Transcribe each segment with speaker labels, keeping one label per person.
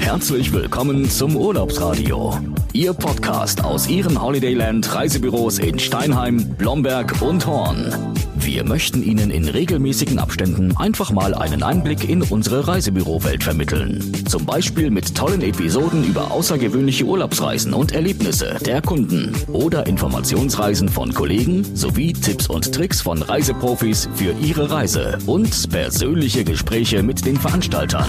Speaker 1: Herzlich willkommen zum Urlaubsradio. Ihr Podcast aus Ihren Holidayland Reisebüros in Steinheim, Blomberg und Horn. Wir möchten Ihnen in regelmäßigen Abständen einfach mal einen Einblick in unsere Reisebürowelt vermitteln. Zum Beispiel mit tollen Episoden über außergewöhnliche Urlaubsreisen und Erlebnisse der Kunden oder Informationsreisen von Kollegen sowie Tipps und Tricks von Reiseprofis für Ihre Reise und persönliche Gespräche mit den Veranstaltern.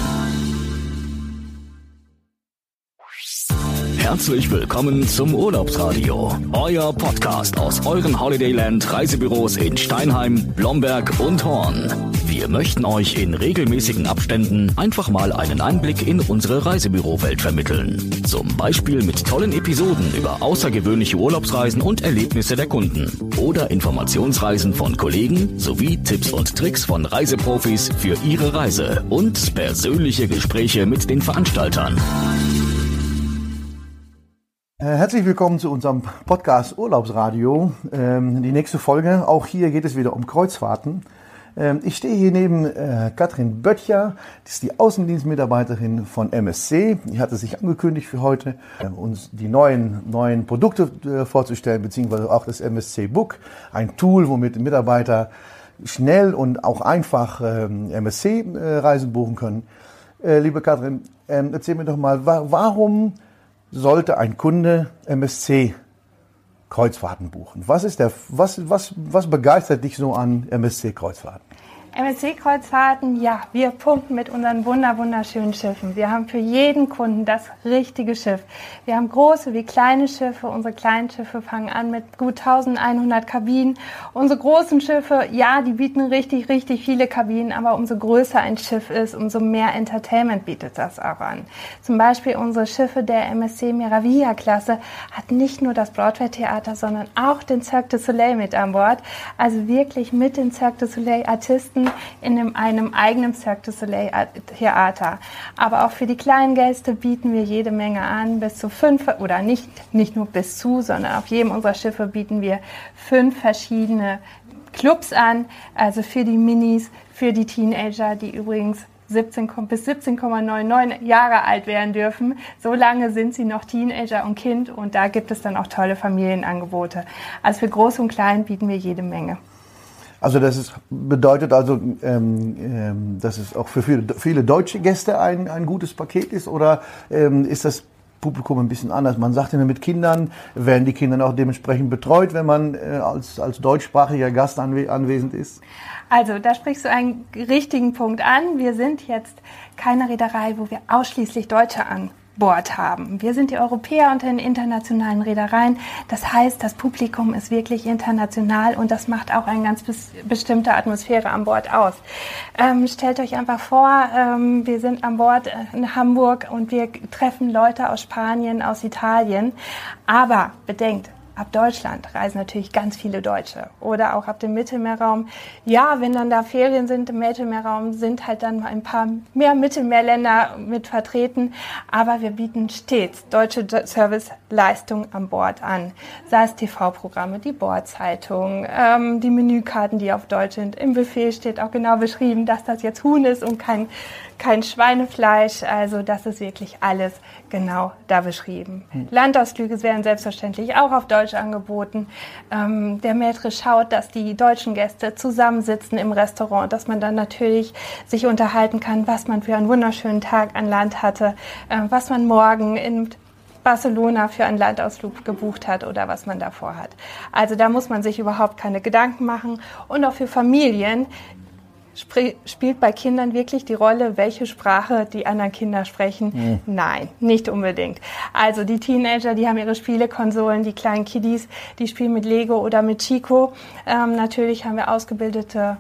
Speaker 1: Herzlich willkommen zum Urlaubsradio, euer Podcast aus euren Holidayland Reisebüros in Steinheim, Blomberg und Horn. Wir möchten euch in regelmäßigen Abständen einfach mal einen Einblick in unsere Reisebürowelt vermitteln. Zum Beispiel mit tollen Episoden über außergewöhnliche Urlaubsreisen und Erlebnisse der Kunden oder Informationsreisen von Kollegen sowie Tipps und Tricks von Reiseprofis für ihre Reise und persönliche Gespräche mit den Veranstaltern.
Speaker 2: Äh, herzlich willkommen zu unserem Podcast Urlaubsradio. Ähm, die nächste Folge, auch hier geht es wieder um Kreuzfahrten. Ähm, ich stehe hier neben äh, Katrin Böttcher, die ist die Außendienstmitarbeiterin von MSC. Die hatte sich angekündigt für heute, äh, uns die neuen, neuen Produkte vorzustellen, beziehungsweise auch das MSC Book, ein Tool, womit Mitarbeiter schnell und auch einfach ähm, MSC-Reisen buchen können. Liebe Katrin, erzähl mir doch mal, warum sollte ein Kunde MSC Kreuzfahrten buchen? Was ist der, was, was, was begeistert dich so an MSC Kreuzfahrten?
Speaker 3: MSC-Kreuzfahrten, ja, wir pumpen mit unseren wunder wunderschönen Schiffen. Wir haben für jeden Kunden das richtige Schiff. Wir haben große wie kleine Schiffe. Unsere kleinen Schiffe fangen an mit gut 1100 Kabinen. Unsere großen Schiffe, ja, die bieten richtig, richtig viele Kabinen, aber umso größer ein Schiff ist, umso mehr Entertainment bietet das auch an. Zum Beispiel unsere Schiffe der MSC Miravia-Klasse hat nicht nur das Broadway-Theater, sondern auch den Cirque du Soleil mit an Bord. Also wirklich mit den Cirque du Soleil-Artisten in einem eigenen Cirque du Soleil Theater. Aber auch für die kleinen Gäste bieten wir jede Menge an, bis zu fünf oder nicht, nicht nur bis zu, sondern auf jedem unserer Schiffe bieten wir fünf verschiedene Clubs an, also für die Minis, für die Teenager, die übrigens 17, bis 17,99 Jahre alt werden dürfen. So lange sind sie noch Teenager und Kind und da gibt es dann auch tolle Familienangebote. Also für Groß und Klein bieten wir jede Menge.
Speaker 2: Also das ist, bedeutet also, ähm, ähm, dass es auch für viele, viele deutsche Gäste ein, ein gutes Paket ist oder ähm, ist das Publikum ein bisschen anders? Man sagt immer mit Kindern, werden die Kinder auch dementsprechend betreut, wenn man äh, als, als deutschsprachiger Gast anwe anwesend ist?
Speaker 3: Also da sprichst du einen richtigen Punkt an. Wir sind jetzt keine Reederei, wo wir ausschließlich Deutsche an Bord haben. Wir sind die Europäer unter den internationalen Reedereien. Das heißt, das Publikum ist wirklich international und das macht auch eine ganz bestimmte Atmosphäre an Bord aus. Ähm, stellt euch einfach vor, ähm, wir sind an Bord in Hamburg und wir treffen Leute aus Spanien, aus Italien. Aber bedenkt, ab Deutschland reisen natürlich ganz viele Deutsche oder auch ab dem Mittelmeerraum. Ja, wenn dann da Ferien sind im Mittelmeerraum, sind halt dann mal ein paar mehr Mittelmeerländer mit vertreten. Aber wir bieten stets deutsche Serviceleistungen an Bord an. Sei es TV-Programme, die Bordzeitung, ähm, die Menükarten, die auf Deutsch sind. Im Befehl steht auch genau beschrieben, dass das jetzt Huhn ist und kein kein Schweinefleisch. Also das ist wirklich alles genau da beschrieben. Hm. Landausflüge werden selbstverständlich auch auf Deutsch angeboten. Ähm, der Maitre schaut, dass die deutschen Gäste zusammensitzen im Restaurant, dass man dann natürlich sich unterhalten kann, was man für einen wunderschönen Tag an Land hatte, äh, was man morgen in Barcelona für einen Landausflug gebucht hat oder was man davor hat. Also da muss man sich überhaupt keine Gedanken machen. Und auch für Familien, spielt bei Kindern wirklich die Rolle, welche Sprache die anderen Kinder sprechen? Mhm. Nein, nicht unbedingt. Also die Teenager, die haben ihre Spielekonsolen, die kleinen Kiddies, die spielen mit Lego oder mit Chico. Ähm, natürlich haben wir ausgebildete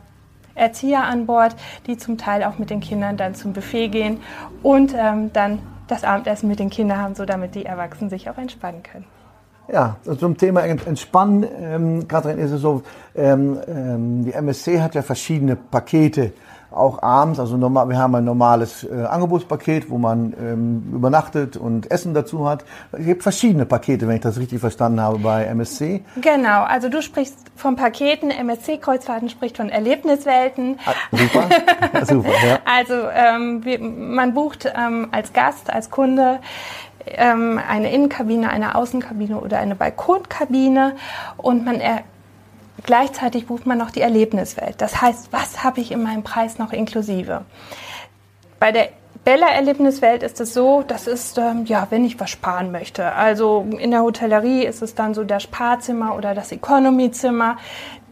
Speaker 3: Erzieher an Bord, die zum Teil auch mit den Kindern dann zum Buffet gehen und ähm, dann das Abendessen mit den Kindern haben, so damit die Erwachsenen sich auch entspannen können.
Speaker 2: Ja, zum Thema Entspannen, ähm, Katrin, ist es so, ähm, ähm, die MSC hat ja verschiedene Pakete auch abends, also normal, wir haben ein normales äh, Angebotspaket, wo man ähm, übernachtet und Essen dazu hat. Es gibt verschiedene Pakete, wenn ich das richtig verstanden habe bei MSC.
Speaker 3: Genau, also du sprichst von Paketen, MSC-Kreuzfahrten spricht von Erlebniswelten.
Speaker 2: Ah, super,
Speaker 3: super, ja. Also ähm, wir, man bucht ähm, als Gast, als Kunde ähm, eine Innenkabine, eine Außenkabine oder eine Balkonkabine und man er Gleichzeitig bucht man noch die Erlebniswelt. Das heißt, was habe ich in meinem Preis noch inklusive? Bei der Bella Erlebniswelt ist es so, das ist, ähm, ja, wenn ich was sparen möchte. Also in der Hotellerie ist es dann so das Sparzimmer oder das Economy-Zimmer.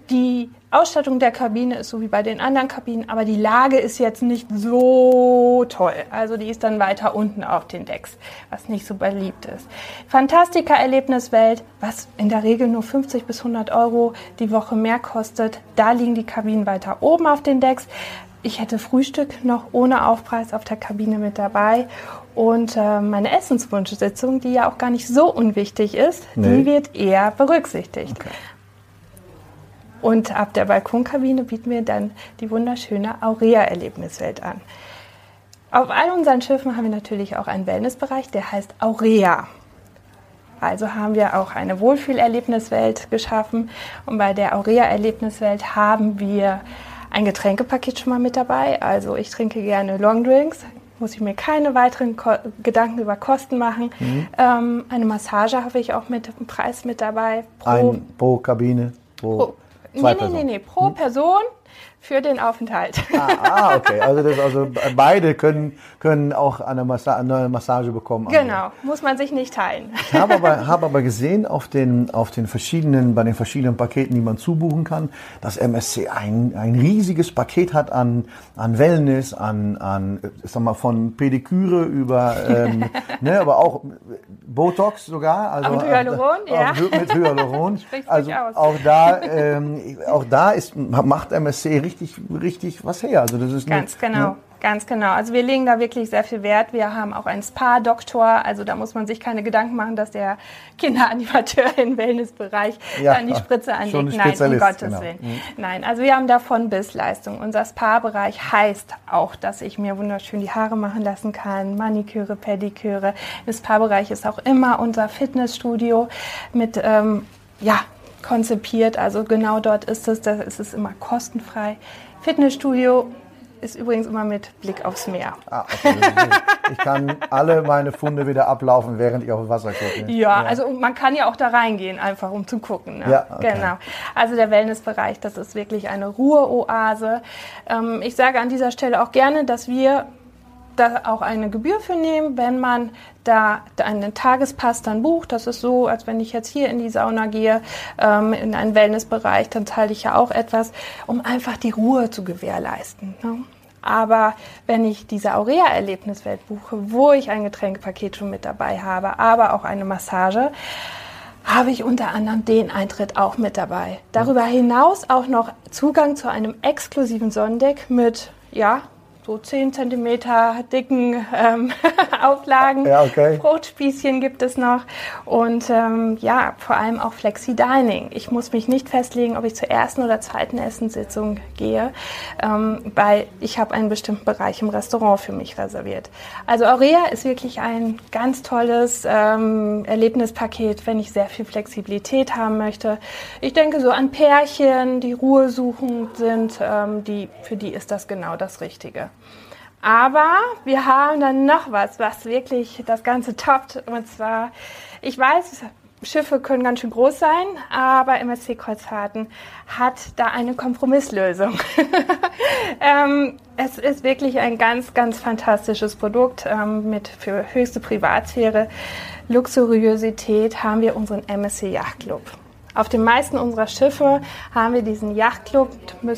Speaker 3: Die Ausstattung der Kabine ist so wie bei den anderen Kabinen, aber die Lage ist jetzt nicht so toll. Also die ist dann weiter unten auf den Decks, was nicht so beliebt ist. Fantastika Erlebniswelt, was in der Regel nur 50 bis 100 Euro die Woche mehr kostet. Da liegen die Kabinen weiter oben auf den Decks. Ich hätte Frühstück noch ohne Aufpreis auf der Kabine mit dabei. Und äh, meine Essenswunschsitzung, die ja auch gar nicht so unwichtig ist, nee. die wird eher berücksichtigt. Okay. Und ab der Balkonkabine bieten wir dann die wunderschöne Aurea-Erlebniswelt an. Auf all unseren Schiffen haben wir natürlich auch einen Wellnessbereich, der heißt Aurea. Also haben wir auch eine Wohlfühlerlebniswelt geschaffen. Und bei der Aurea-Erlebniswelt haben wir ein Getränkepaket schon mal mit dabei. Also ich trinke gerne Longdrinks, muss ich mir keine weiteren Ko Gedanken über Kosten machen. Mhm. Ähm, eine Massage habe ich auch mit dem Preis mit dabei.
Speaker 2: Pro, Ein pro Kabine.
Speaker 3: Pro, pro Zwei nee, nee, nee, nee, pro hm? Person für den Aufenthalt.
Speaker 2: Ah, ah okay. Also, das, also beide können, können auch eine, Massa eine Massage bekommen.
Speaker 3: Genau, muss man sich nicht teilen.
Speaker 2: Ich habe aber, habe aber gesehen auf den, auf den verschiedenen, bei den verschiedenen Paketen, die man zubuchen kann, dass MSC ein, ein riesiges Paket hat an, an Wellness, an, an sag mal, von Pediküre über, ähm, ne, aber auch Botox sogar.
Speaker 3: Also, mit Hyaluron, ja.
Speaker 2: Mit Hyaluron. also auch da, ähm, auch da ist, macht MSC richtig richtig, richtig was her. Also das ist
Speaker 3: ganz eine, genau. Ne? Ganz genau. Also wir legen da wirklich sehr viel Wert. Wir haben auch einen Spa-Doktor. Also da muss man sich keine Gedanken machen, dass der Kinderanimateur im Wellnessbereich ja, dann die Spritze anlegt. Nein, um Gottes genau. Willen. Mhm. Nein, also wir haben davon bis Leistung. Unser Spa-Bereich heißt auch, dass ich mir wunderschön die Haare machen lassen kann, Maniküre, Pediküre. Im Spa-Bereich ist auch immer unser Fitnessstudio mit, ähm, ja, konzipiert. Also genau dort ist es, da ist es immer kostenfrei. Fitnessstudio ist übrigens immer mit Blick aufs Meer. Ah, okay.
Speaker 2: ich kann alle meine Funde wieder ablaufen, während ich auf Wasser gucke.
Speaker 3: Ja, ja, also man kann ja auch da reingehen, einfach um zu gucken. Ne? Ja, okay. Genau. Also der Wellnessbereich, das ist wirklich eine Ruheoase. Ähm, ich sage an dieser Stelle auch gerne, dass wir da auch eine Gebühr für nehmen, wenn man da einen Tagespass dann bucht. Das ist so, als wenn ich jetzt hier in die Sauna gehe, ähm, in einen Wellnessbereich, dann zahle ich ja auch etwas, um einfach die Ruhe zu gewährleisten. Ne? Aber wenn ich diese Aurea-Erlebniswelt buche, wo ich ein Getränkepaket schon mit dabei habe, aber auch eine Massage, habe ich unter anderem den Eintritt auch mit dabei. Darüber hinaus auch noch Zugang zu einem exklusiven Sonnendeck mit, ja, so 10 cm dicken ähm, Auflagen. Ja, okay. Brotspießchen gibt es noch. Und ähm, ja, vor allem auch Flexi-Dining. Ich muss mich nicht festlegen, ob ich zur ersten oder zweiten Essenssitzung gehe, ähm, weil ich habe einen bestimmten Bereich im Restaurant für mich reserviert. Also Aurea ist wirklich ein ganz tolles ähm, Erlebnispaket, wenn ich sehr viel Flexibilität haben möchte. Ich denke so an Pärchen, die Ruhe suchen sind, ähm, die, für die ist das genau das Richtige. Aber wir haben dann noch was, was wirklich das Ganze toppt. Und zwar, ich weiß, Schiffe können ganz schön groß sein, aber MSC-Kreuzfahrten hat da eine Kompromisslösung. ähm, es ist wirklich ein ganz, ganz fantastisches Produkt ähm, mit für höchste Privatsphäre, Luxuriosität haben wir unseren MSC Yacht Club. Auf den meisten unserer Schiffe haben wir diesen Yachtclub,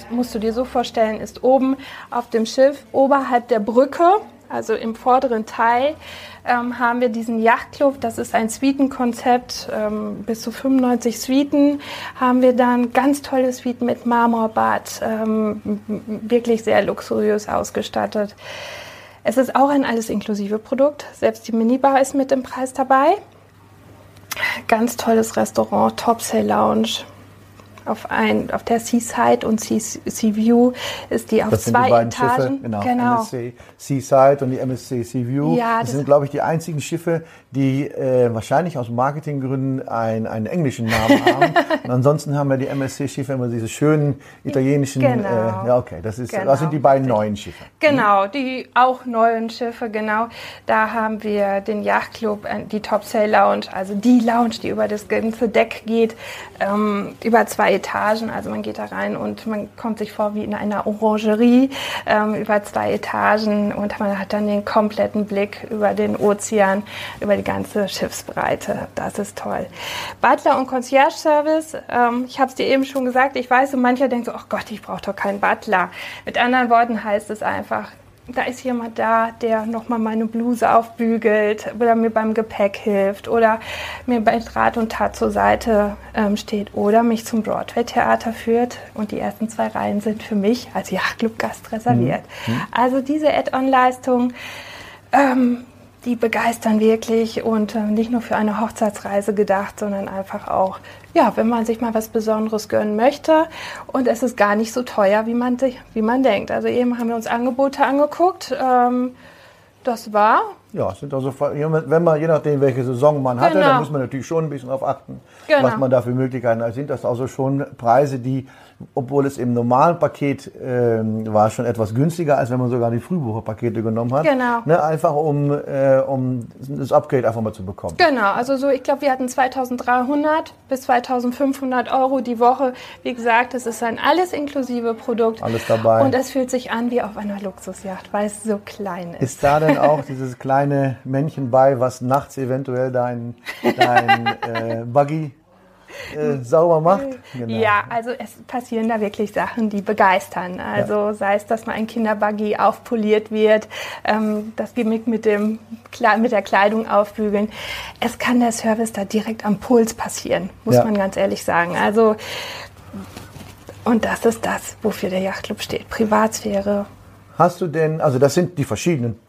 Speaker 3: musst du dir so vorstellen, ist oben auf dem Schiff oberhalb der Brücke, also im vorderen Teil, ähm, haben wir diesen Yachtclub. Das ist ein Suitenkonzept, ähm, bis zu 95 Suiten haben wir dann ganz tolle Suiten mit Marmorbad, ähm, wirklich sehr luxuriös ausgestattet. Es ist auch ein alles inklusive Produkt. Selbst die Minibar ist mit im Preis dabei. Ganz tolles Restaurant, Top Topsail Lounge. Auf, ein, auf der Seaside und Sea, Seaview ist die auf
Speaker 2: das
Speaker 3: zwei
Speaker 2: sind die beiden
Speaker 3: Etagen.
Speaker 2: Schiffe, genau,
Speaker 3: genau.
Speaker 2: MSC Seaside und die MSC Seaview.
Speaker 3: Ja,
Speaker 2: das
Speaker 3: das-
Speaker 2: sind, glaube ich, die einzigen Schiffe, die äh, wahrscheinlich aus Marketinggründen ein, einen englischen Namen haben. und ansonsten haben wir die MSC-Schiffe immer diese schönen italienischen.
Speaker 3: Genau.
Speaker 2: Äh, ja, okay, das, ist,
Speaker 3: Genau,
Speaker 2: das sind die beiden neuen Schiffe.
Speaker 3: Genau, die auch neuen Schiffe, genau. Da haben wir den Yachtclub, äh, die Top Sail Lounge, also die Lounge, die über das ganze Deck geht, ähm, über zwei Etagen. Also man geht da rein und man kommt sich vor wie in einer Orangerie ähm, über zwei Etagen und man hat dann den kompletten Blick über den Ozean, über die ganze Schiffsbreite. Das ist toll. Butler und Concierge Service, ähm, ich habe es dir eben schon gesagt, ich weiß, und mancher denkt so, ach Gott, ich brauche doch keinen Butler. Mit anderen Worten heißt es einfach, da ist jemand da, der nochmal meine Bluse aufbügelt oder mir beim Gepäck hilft oder mir bei Rat und Tat zur Seite ähm, steht oder mich zum Broadway-Theater führt. Und die ersten zwei Reihen sind für mich als Yachtclub-Gast reserviert. Also diese Add-on-Leistung, ähm, die begeistern wirklich und äh, nicht nur für eine Hochzeitsreise gedacht, sondern einfach auch, ja, wenn man sich mal was Besonderes gönnen möchte und es ist gar nicht so teuer, wie man, wie man denkt. Also eben haben wir uns Angebote angeguckt. Ähm, das war
Speaker 2: Ja, es sind also, wenn man, je nachdem, welche Saison man hatte,
Speaker 3: Genau.
Speaker 2: dann muss man natürlich schon ein bisschen darauf achten,
Speaker 3: Genau.
Speaker 2: was man da für Möglichkeiten hat. Sind das also schon Preise, die, obwohl es im normalen Paket ähm, war, schon etwas günstiger, als wenn man sogar die Frühbucherpakete genommen hat.
Speaker 3: Genau.
Speaker 2: Ne, einfach um, äh, um das Upgrade einfach mal zu bekommen.
Speaker 3: Genau, also so, ich glaube, wir hatten 2300 bis 2500 Euro die Woche. Wie gesagt, es ist ein alles inklusive Produkt.
Speaker 2: Alles dabei.
Speaker 3: Und es fühlt sich an wie auf einer Luxusjacht, weil es so klein ist.
Speaker 2: Ist da denn auch dieses kleine Männchen bei, was nachts eventuell dein, dein äh, Buggy äh, sauber macht? Genau.
Speaker 3: Ja, also es passieren da wirklich Sachen, die begeistern. Also sei es, dass mal ein Kinderbuggy aufpoliert wird, ähm, das Gimmick mit, dem, mit der Kleidung aufbügeln. Es kann der Service da direkt am Puls passieren, muss
Speaker 2: Ja.
Speaker 3: man ganz ehrlich sagen. Also und das ist das, wofür der Yachtclub steht. Privatsphäre.
Speaker 2: Hast du denn, also das sind die verschiedenen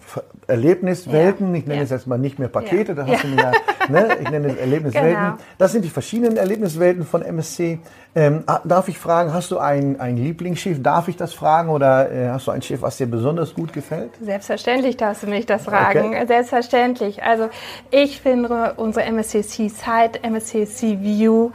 Speaker 2: Erlebniswelten,
Speaker 3: Ja,
Speaker 2: ich nenne
Speaker 3: ja.
Speaker 2: es jetzt mal nicht mehr Pakete,
Speaker 3: Ja.
Speaker 2: da hast du mir ja, ne, ich nenne es Erlebniswelten.
Speaker 3: Genau.
Speaker 2: Das sind die verschiedenen Erlebniswelten von MSC. Ähm, ah, darf ich fragen, hast du ein, ein Lieblingsschiff? Darf ich das fragen oder äh, hast du ein Schiff, was dir besonders gut gefällt?
Speaker 3: Selbstverständlich darfst du mich das fragen.
Speaker 2: Okay.
Speaker 3: Selbstverständlich. Also ich finde unsere MSC Seaside, MSC Sea View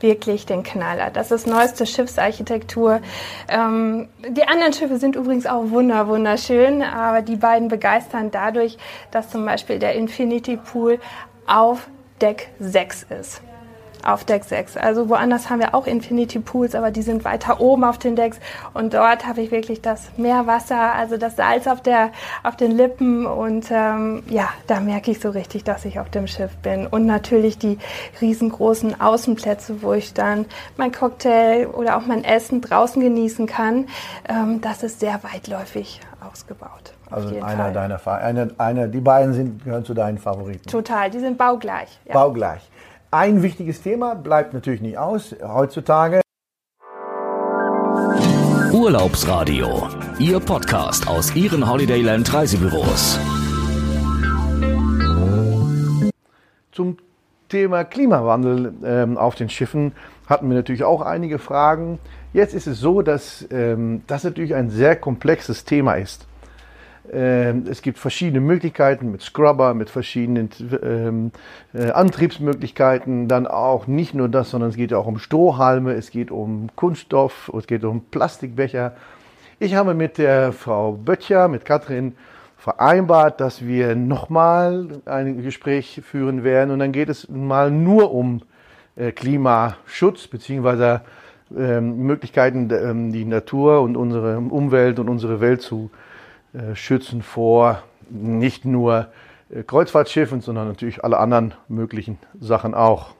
Speaker 3: wirklich den Knaller. Das ist neueste Schiffsarchitektur. Ähm, die anderen Schiffe sind übrigens auch wunder wunderschön, aber die beiden begeistern dadurch, dass zum Beispiel der Infinity Pool auf Deck 6 ist auf Deck 6. Also woanders haben wir auch Infinity Pools, aber die sind weiter oben auf den Decks. Und dort habe ich wirklich das Meerwasser, also das Salz auf, der, auf den Lippen. Und ähm, ja, da merke ich so richtig, dass ich auf dem Schiff bin. Und natürlich die riesengroßen Außenplätze, wo ich dann mein Cocktail oder auch mein Essen draußen genießen kann. Ähm, das ist sehr weitläufig ausgebaut.
Speaker 2: Also einer
Speaker 3: Fall.
Speaker 2: deiner, einer, einer, die beiden sind, gehören zu deinen Favoriten.
Speaker 3: Total, die sind baugleich. Ja.
Speaker 2: Baugleich. Ein wichtiges Thema bleibt natürlich nicht aus heutzutage.
Speaker 1: Urlaubsradio. Ihr Podcast aus Ihren Holidayland Reisebüros.
Speaker 2: Zum Thema Klimawandel ähm, auf den Schiffen hatten wir natürlich auch einige Fragen. Jetzt ist es so, dass ähm, das natürlich ein sehr komplexes Thema ist. Ähm, es gibt verschiedene Möglichkeiten mit Scrubber, mit verschiedenen ähm, äh, Antriebsmöglichkeiten. Dann auch nicht nur das, sondern es geht auch um Strohhalme, es geht um Kunststoff, es geht um Plastikbecher. Ich habe mit der Frau Böttcher, mit Katrin, vereinbart, dass wir nochmal ein Gespräch führen werden und dann geht es mal nur um äh, Klimaschutz beziehungsweise ähm, Möglichkeiten, die Natur und unsere Umwelt und unsere Welt zu äh, schützen vor nicht nur äh, Kreuzfahrtschiffen, sondern natürlich alle anderen möglichen Sachen auch.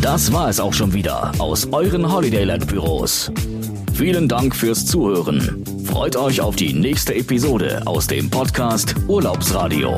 Speaker 1: Das war es auch schon wieder aus euren Holidayland Büros. Vielen Dank fürs Zuhören. Freut euch auf die nächste Episode aus dem Podcast Urlaubsradio.